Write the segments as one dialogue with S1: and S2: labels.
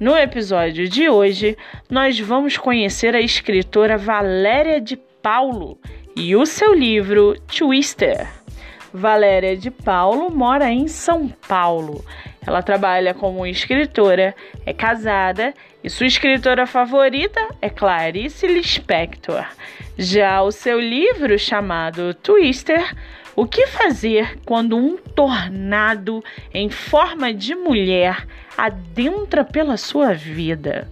S1: no episódio de hoje, nós vamos conhecer a escritora Valéria de Paulo e o seu livro Twister. Valéria de Paulo mora em São Paulo. Ela trabalha como escritora, é casada e sua escritora favorita é Clarice Lispector. Já o seu livro chamado Twister o que fazer quando um tornado em forma de mulher adentra pela sua vida?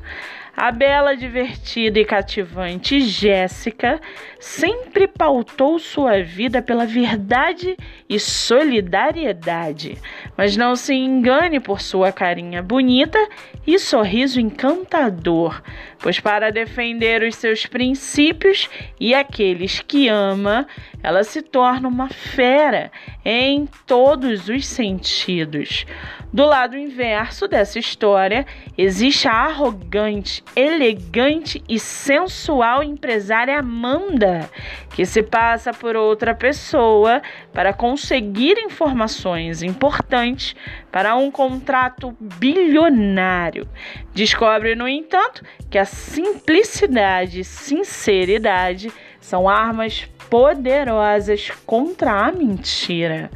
S1: A bela, divertida e cativante Jéssica sempre pautou sua vida pela verdade e solidariedade. Mas não se engane por sua carinha bonita e sorriso encantador, pois para defender os seus princípios e aqueles que ama, ela se torna uma fera em todos os sentidos. Do lado inverso dessa história, existe a arrogante, elegante e sensual empresária Amanda, que se passa por outra pessoa para conseguir informações importantes para um contrato bilionário. Descobre, no entanto, que a simplicidade e sinceridade são armas poderosas contra a mentira.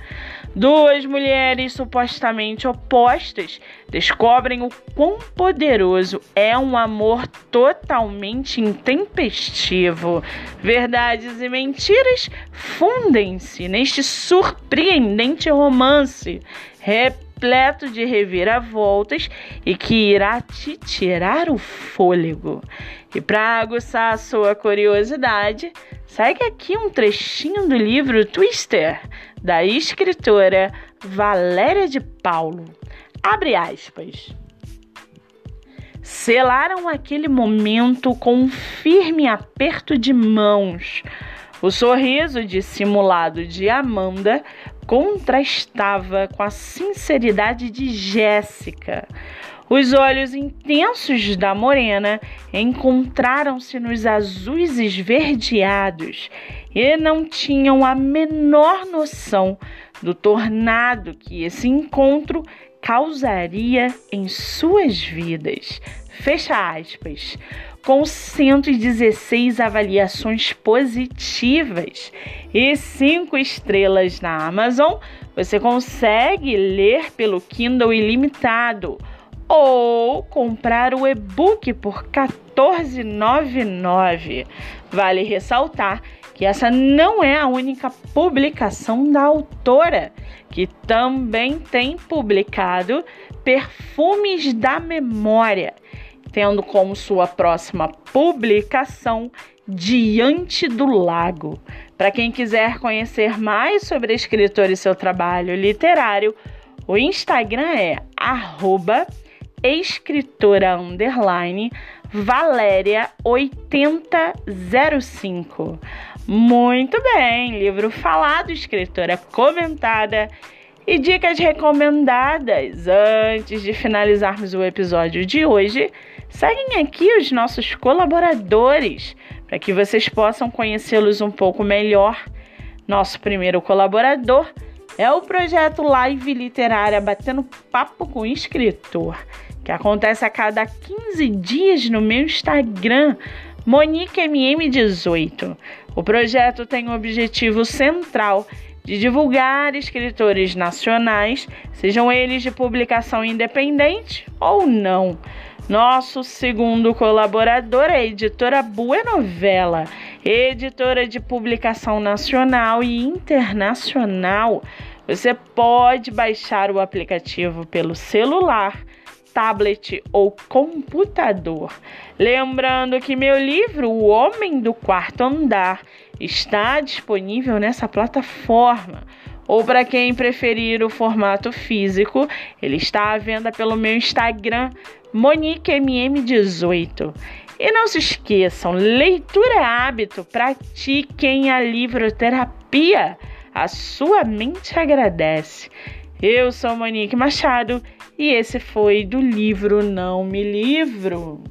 S1: Duas mulheres supostamente opostas descobrem o quão poderoso é um amor totalmente intempestivo. Verdades e mentiras fundem-se neste surpreendente romance, repleto de reviravoltas e que irá te tirar o fôlego. E para aguçar a sua curiosidade, segue aqui um trechinho do livro Twister da escritora Valéria de Paulo. Abre aspas. Selaram aquele momento com um firme aperto de mãos. O sorriso dissimulado de Amanda contrastava com a sinceridade de Jéssica. Os olhos intensos da morena encontraram-se nos azuis esverdeados e não tinham a menor noção do tornado que esse encontro causaria em suas vidas. Fecha aspas. Com 116 avaliações positivas e 5 estrelas na Amazon, você consegue ler pelo Kindle ilimitado ou comprar o e-book por R$ 14,99. Vale ressaltar que essa não é a única publicação da autora, que também tem publicado Perfumes da Memória, tendo como sua próxima publicação Diante do Lago. Para quem quiser conhecer mais sobre a escritora e seu trabalho literário, o Instagram é arroba escritora underline Valéria 8005. Muito bem, livro falado, escritora comentada e dicas recomendadas. Antes de finalizarmos o episódio de hoje, seguem aqui os nossos colaboradores para que vocês possam conhecê-los um pouco melhor. Nosso primeiro colaborador é o projeto Live Literária Batendo Papo com Escritor que acontece a cada 15 dias no meu Instagram, MoniqueMM18. O projeto tem o objetivo central de divulgar escritores nacionais, sejam eles de publicação independente ou não. Nosso segundo colaborador é a editora Buenovela, editora de publicação nacional e internacional. Você pode baixar o aplicativo pelo celular, tablet ou computador. Lembrando que meu livro, O Homem do Quarto Andar, está disponível nessa plataforma. Ou para quem preferir o formato físico, ele está à venda pelo meu Instagram, MoniqueMM18. E não se esqueçam, leitura é hábito, pratiquem a livroterapia. A sua mente agradece. Eu sou Monique Machado e esse foi do livro Não Me Livro.